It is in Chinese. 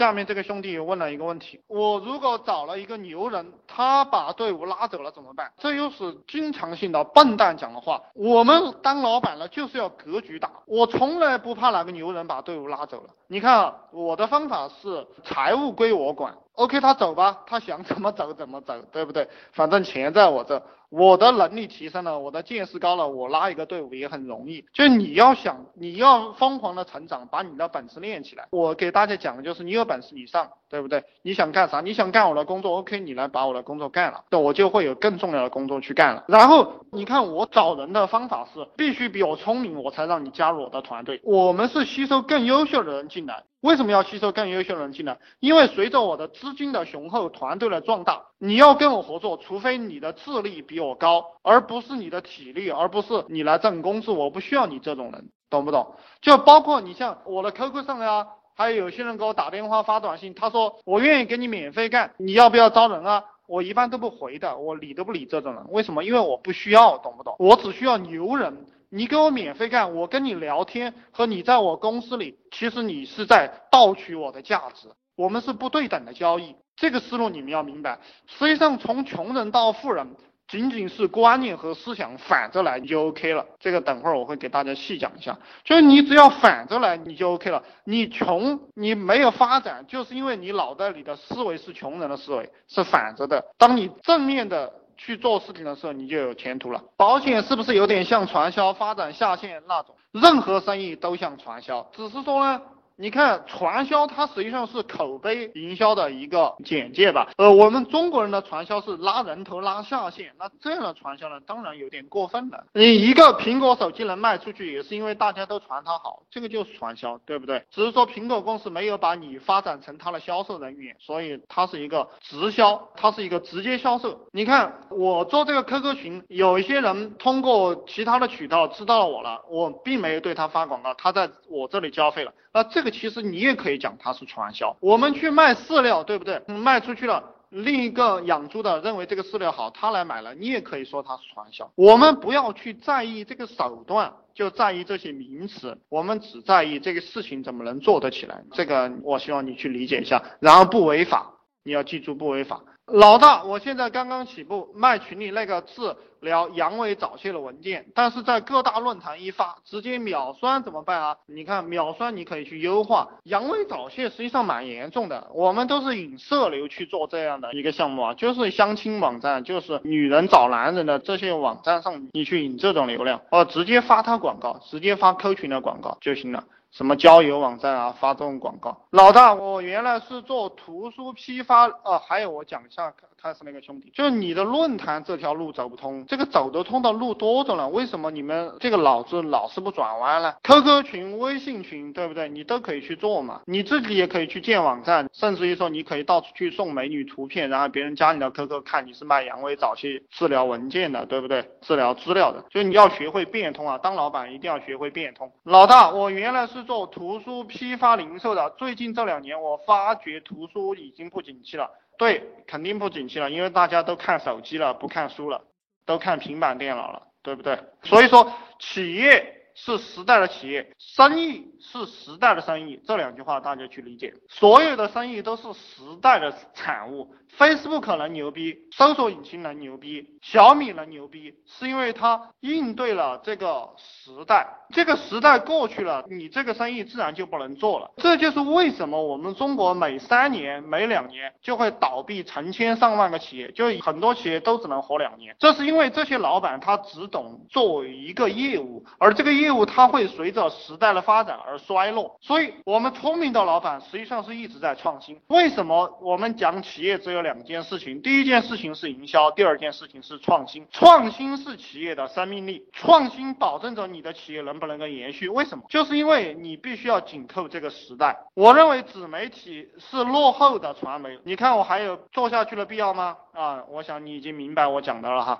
下面这个兄弟问了一个问题：我如果找了一个牛人，他把队伍拉走了怎么办？这又是经常性的笨蛋讲的话。我们当老板了就是要格局大，我从来不怕哪个牛人把队伍拉走了。你看啊我的方法是财务归我管，OK，他走吧，他想怎么走怎么走，对不对？反正钱在我这。我的能力提升了，我的见识高了，我拉一个队伍也很容易。就你要想，你要疯狂的成长，把你的本事练起来。我给大家讲的就是，你有本事你上，对不对？你想干啥？你想干我的工作，OK，你来把我的工作干了，那我就会有更重要的工作去干了。然后你看我找人的方法是，必须比我聪明，我才让你加入我的团队。我们是吸收更优秀的人进来。为什么要吸收更优秀的人进来？因为随着我的资金的雄厚，团队的壮大，你要跟我合作，除非你的智力比我高，而不是你的体力，而不是你来挣工资，我不需要你这种人，懂不懂？就包括你像我的 QQ 上呀，还有有些人给我打电话发短信，他说我愿意给你免费干，你要不要招人啊？我一般都不回的，我理都不理这种人，为什么？因为我不需要，懂不懂？我只需要牛人。你给我免费干，我跟你聊天和你在我公司里，其实你是在盗取我的价值，我们是不对等的交易，这个思路你们要明白。实际上从穷人到富人，仅仅是观念和思想反着来就 OK 了。这个等会儿我会给大家细讲一下，就是你只要反着来你就 OK 了。你穷你没有发展，就是因为你脑袋里的思维是穷人的思维，是反着的。当你正面的。去做事情的时候，你就有前途了。保险是不是有点像传销发展下线那种？任何生意都像传销，只是说呢。你看传销，它实际上是口碑营销的一个简介吧。呃，我们中国人的传销是拉人头拉下线，那这样的传销呢，当然有点过分了。你一个苹果手机能卖出去，也是因为大家都传它好，这个就是传销，对不对？只是说苹果公司没有把你发展成它的销售人员，所以它是一个直销，它是一个直接销售。你看我做这个 QQ 群，有一些人通过其他的渠道知道了我了，我并没有对他发广告，他在我这里交费了。那这个其实你也可以讲它是传销。我们去卖饲料，对不对？卖出去了，另一个养猪的认为这个饲料好，他来买了，你也可以说它是传销。我们不要去在意这个手段，就在意这些名词，我们只在意这个事情怎么能做得起来。这个我希望你去理解一下，然后不违法，你要记住不违法。老大，我现在刚刚起步卖群里那个治疗阳痿早泄的文件，但是在各大论坛一发，直接秒酸怎么办啊？你看秒酸你可以去优化，阳痿早泄实际上蛮严重的，我们都是引社流去做这样的一个项目啊，就是相亲网站，就是女人找男人的这些网站上，你去引这种流量，哦，直接发他广告，直接发 Q 群的广告就行了。什么交友网站啊，发这种广告。老大，我原来是做图书批发，啊，还有我讲一下开始那个兄弟，就是你的论坛这条路走不通，这个走得通的路多着呢，为什么你们这个脑子老是不转弯呢？QQ 群、微信群，对不对？你都可以去做嘛，你自己也可以去建网站，甚至于说你可以到处去送美女图片，然后别人加你的 QQ 看你是卖阳痿早期治疗文件的，对不对？治疗资料的，就你要学会变通啊，当老板一定要学会变通。老大，我原来是。做图书批发零售的，最近这两年我发觉图书已经不景气了。对，肯定不景气了，因为大家都看手机了，不看书了，都看平板电脑了，对不对？所以说，企业是时代的企业，生意是时代的生意，这两句话大家去理解。所有的生意都是时代的产物。Facebook 能牛逼，搜索引擎能牛逼，小米能牛逼，是因为它应对了这个时代。这个时代过去了，你这个生意自然就不能做了。这就是为什么我们中国每三年、每两年就会倒闭成千上万个企业，就很多企业都只能活两年。这是因为这些老板他只懂做一个业务，而这个业业务它会随着时代的发展而衰落。所以，我们聪明的老板实际上是一直在创新。为什么我们讲企业只有？两件事情，第一件事情是营销，第二件事情是创新。创新是企业的生命力，创新保证着你的企业能不能够延续。为什么？就是因为你必须要紧扣这个时代。我认为纸媒体是落后的传媒。你看我还有做下去的必要吗？啊，我想你已经明白我讲的了哈。